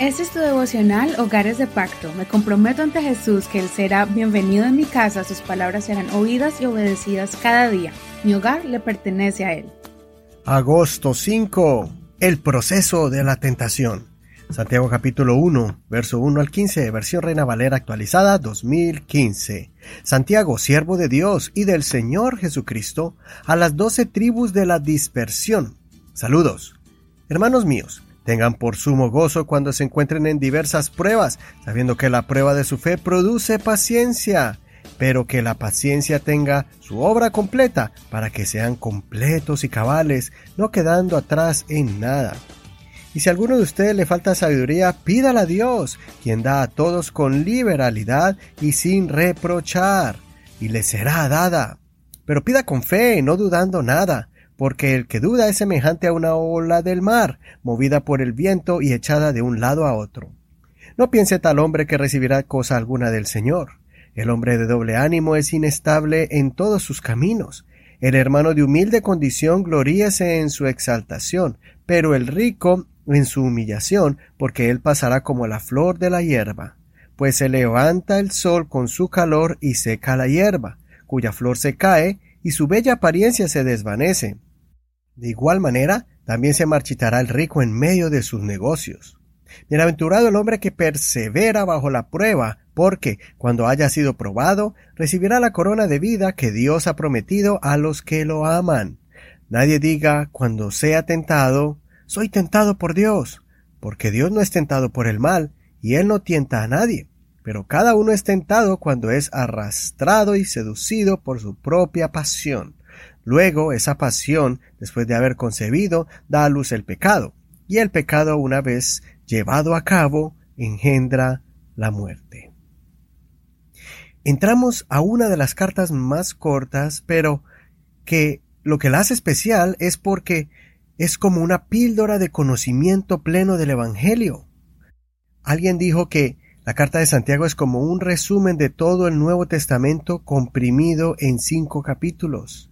Este es tu devocional Hogares de Pacto. Me comprometo ante Jesús que Él será bienvenido en mi casa, sus palabras serán oídas y obedecidas cada día. Mi hogar le pertenece a Él. Agosto 5. El proceso de la tentación. Santiago capítulo 1, verso 1 al 15, versión Reina Valera actualizada 2015. Santiago, siervo de Dios y del Señor Jesucristo, a las doce tribus de la dispersión. Saludos. Hermanos míos, Tengan por sumo gozo cuando se encuentren en diversas pruebas, sabiendo que la prueba de su fe produce paciencia, pero que la paciencia tenga su obra completa para que sean completos y cabales, no quedando atrás en nada. Y si a alguno de ustedes le falta sabiduría, pídala a Dios, quien da a todos con liberalidad y sin reprochar, y le será dada. Pero pida con fe, no dudando nada, porque el que duda es semejante a una ola del mar, movida por el viento y echada de un lado a otro. No piense tal hombre que recibirá cosa alguna del Señor. El hombre de doble ánimo es inestable en todos sus caminos. El hermano de humilde condición gloríese en su exaltación, pero el rico en su humillación, porque él pasará como la flor de la hierba. Pues se levanta el sol con su calor y seca la hierba, cuya flor se cae, y su bella apariencia se desvanece. De igual manera, también se marchitará el rico en medio de sus negocios. Bienaventurado el hombre que persevera bajo la prueba, porque, cuando haya sido probado, recibirá la corona de vida que Dios ha prometido a los que lo aman. Nadie diga, cuando sea tentado, soy tentado por Dios, porque Dios no es tentado por el mal, y Él no tienta a nadie. Pero cada uno es tentado cuando es arrastrado y seducido por su propia pasión. Luego esa pasión, después de haber concebido, da a luz el pecado, y el pecado una vez llevado a cabo engendra la muerte. Entramos a una de las cartas más cortas, pero que lo que la hace especial es porque es como una píldora de conocimiento pleno del Evangelio. Alguien dijo que la carta de Santiago es como un resumen de todo el Nuevo Testamento comprimido en cinco capítulos.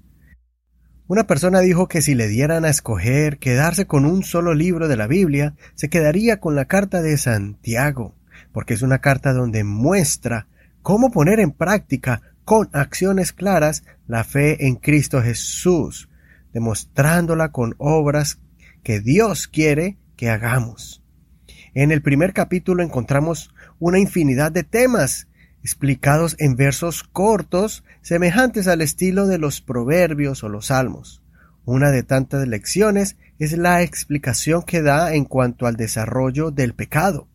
Una persona dijo que si le dieran a escoger quedarse con un solo libro de la Biblia, se quedaría con la carta de Santiago, porque es una carta donde muestra cómo poner en práctica con acciones claras la fe en Cristo Jesús, demostrándola con obras que Dios quiere que hagamos. En el primer capítulo encontramos una infinidad de temas explicados en versos cortos semejantes al estilo de los proverbios o los salmos. Una de tantas lecciones es la explicación que da en cuanto al desarrollo del pecado.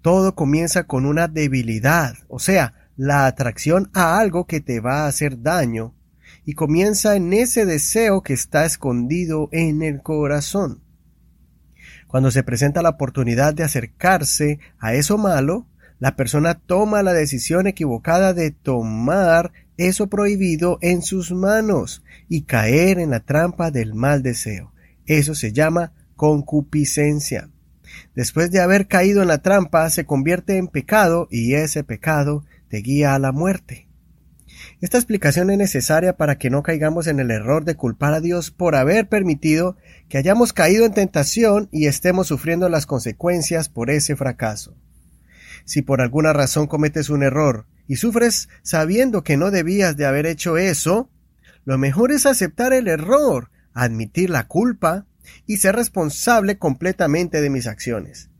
Todo comienza con una debilidad, o sea, la atracción a algo que te va a hacer daño, y comienza en ese deseo que está escondido en el corazón. Cuando se presenta la oportunidad de acercarse a eso malo, la persona toma la decisión equivocada de tomar eso prohibido en sus manos y caer en la trampa del mal deseo. Eso se llama concupiscencia. Después de haber caído en la trampa, se convierte en pecado y ese pecado te guía a la muerte. Esta explicación es necesaria para que no caigamos en el error de culpar a Dios por haber permitido que hayamos caído en tentación y estemos sufriendo las consecuencias por ese fracaso. Si por alguna razón cometes un error y sufres sabiendo que no debías de haber hecho eso, lo mejor es aceptar el error, admitir la culpa y ser responsable completamente de mis acciones.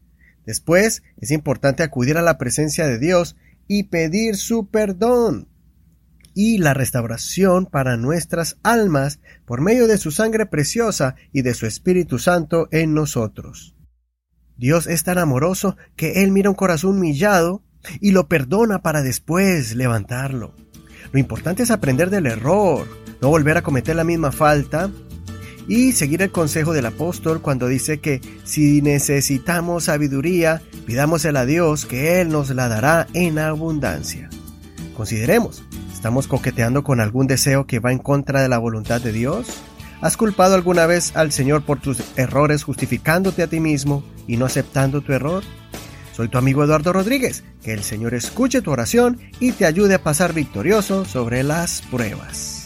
Después es importante acudir a la presencia de Dios y pedir su perdón y la restauración para nuestras almas por medio de su sangre preciosa y de su Espíritu Santo en nosotros. Dios es tan amoroso que Él mira un corazón humillado y lo perdona para después levantarlo. Lo importante es aprender del error, no volver a cometer la misma falta y seguir el consejo del apóstol cuando dice que si necesitamos sabiduría, pidámosela a Dios que Él nos la dará en abundancia. Consideremos, ¿estamos coqueteando con algún deseo que va en contra de la voluntad de Dios? ¿Has culpado alguna vez al Señor por tus errores justificándote a ti mismo y no aceptando tu error? Soy tu amigo Eduardo Rodríguez. Que el Señor escuche tu oración y te ayude a pasar victorioso sobre las pruebas.